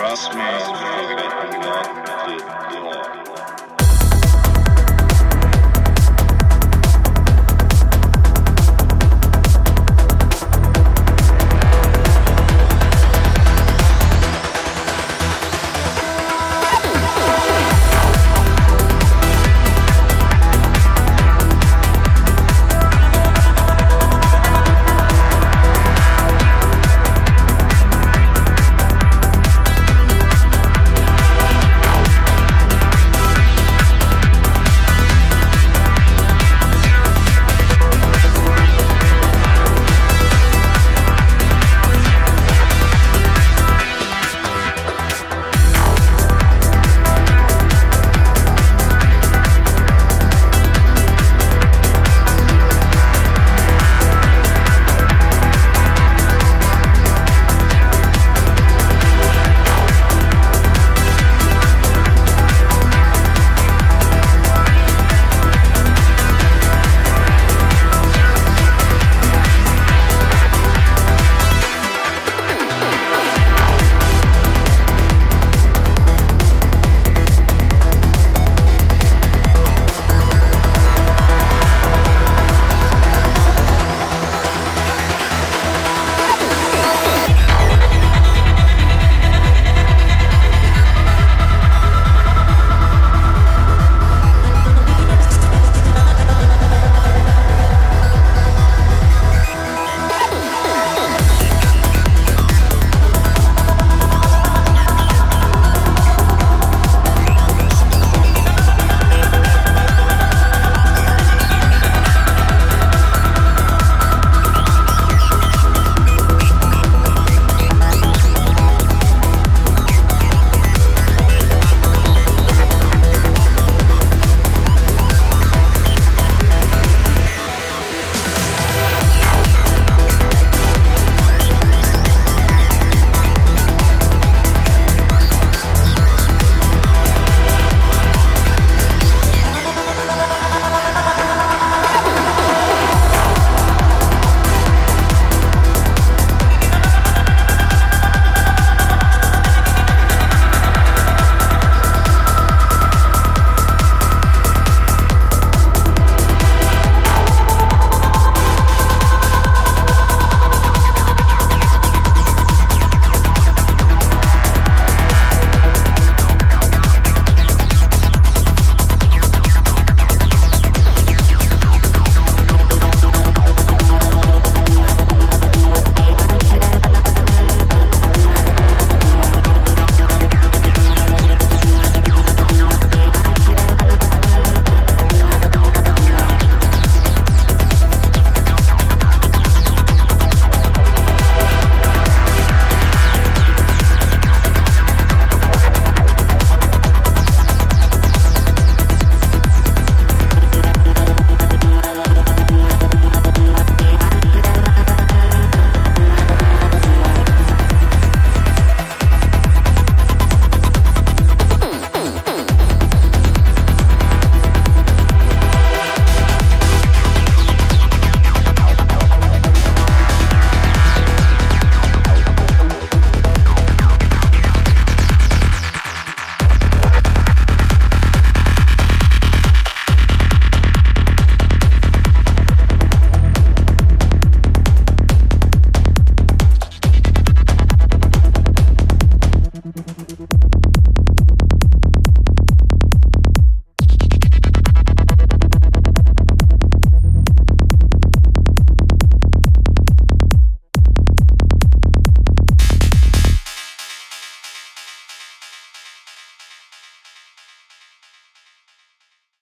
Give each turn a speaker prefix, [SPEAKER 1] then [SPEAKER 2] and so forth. [SPEAKER 1] Trust me,